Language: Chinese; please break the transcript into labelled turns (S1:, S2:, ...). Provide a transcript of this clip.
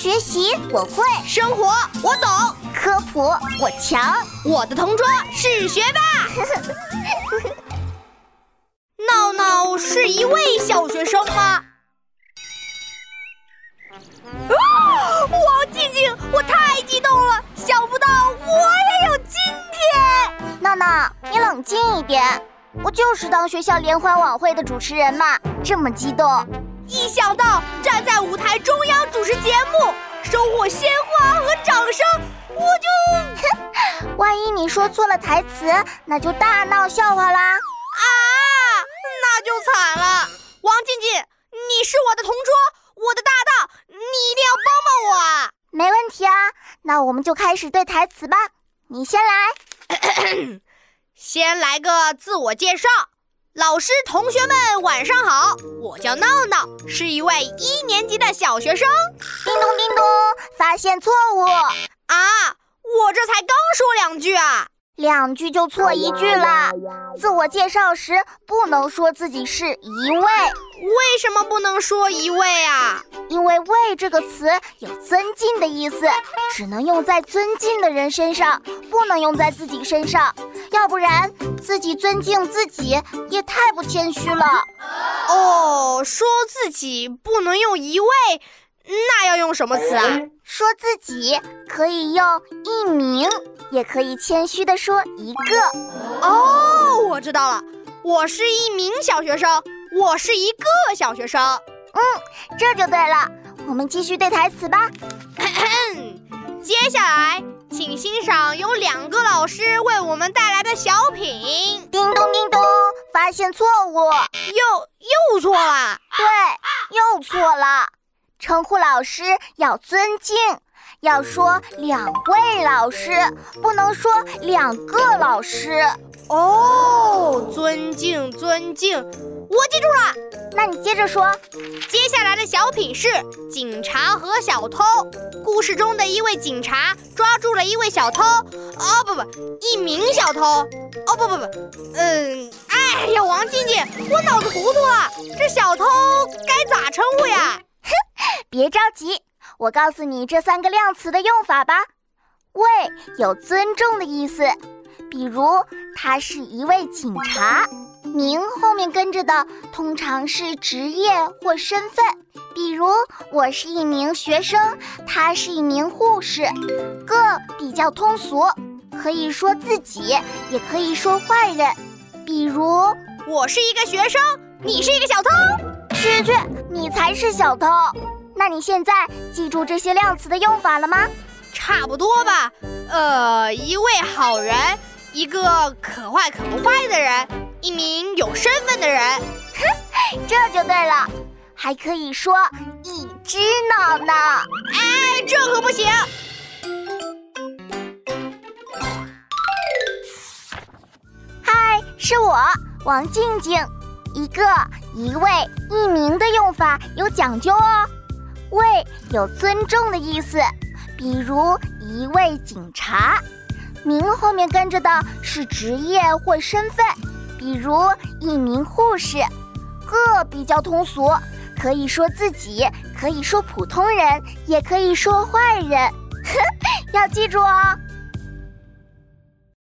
S1: 学习我会，
S2: 生活我懂，
S1: 科普我强，
S2: 我的同桌是学霸。闹闹是一位小学生吗？啊！王静静，我太激动了，想不到我也有今天。
S1: 闹闹，你冷静一点，我就是当学校联欢晚会的主持人嘛，这么激动。
S2: 一想到站在舞台中央主持节目，收获鲜花和掌声，我就
S1: 万一你说错了台词，那就大闹笑话啦！啊，
S2: 那就惨了。王静静，你是我的同桌，我的搭档，你一定要帮帮我啊！
S1: 没问题啊，那我们就开始对台词吧。你先来，
S2: 先来个自我介绍。老师、同学们，晚上好！我叫闹闹，是一位一年级的小学生。
S1: 叮咚叮咚，发现错误
S2: 啊！我这才刚说两句啊，
S1: 两句就错一句了。自我介绍时不能说自己是一位，
S2: 为什么不能说一位啊？
S1: 因为“位”这个词有尊敬的意思，只能用在尊敬的人身上，不能用在自己身上。要不然，自己尊敬自己也太不谦虚了。
S2: 哦，说自己不能用一位，那要用什么词啊？
S1: 说自己可以用一名，也可以谦虚的说一个。
S2: 哦，我知道了，我是一名小学生，我是一个小学生。
S1: 嗯，这就对了。我们继续对台词吧。
S2: 接下来。请欣赏由两个老师为我们带来的小品。
S1: 叮咚叮咚，发现错误，
S2: 又又错了。
S1: 对，又错了。称呼老师要尊敬，要说两位老师，不能说两个老师。
S2: 哦，尊敬尊敬，我记住了。
S1: 那你接着说。
S2: 接下来的小品是警察和小偷。故事中的一位警察抓住了一位小偷。哦不不，一名小偷。哦不不不，嗯，哎呀，王静静，我脑子糊涂了。这小偷该咋称呼呀？
S1: 别着急，我告诉你这三个量词的用法吧。位有尊重的意思。比如，他是一位警察，名后面跟着的通常是职业或身份。比如，我是一名学生，他是一名护士。个比较通俗，可以说自己，也可以说坏人。比如，
S2: 我是一个学生，你是一个小偷。
S1: 去去，你才是小偷。那你现在记住这些量词的用法了吗？
S2: 差不多吧。呃，一位好人。一个可坏可不坏的人，一名有身份的人，
S1: 哼，这就对了。还可以说一只闹闹，
S2: 哎，这可不行。
S1: 嗨，是我王静静。一个、一位、一名的用法有讲究哦。位有尊重的意思，比如一位警察。名后面跟着的是职业或身份，比如一名护士。个比较通俗，可以说自己，可以说普通人，也可以说坏人。要记住哦。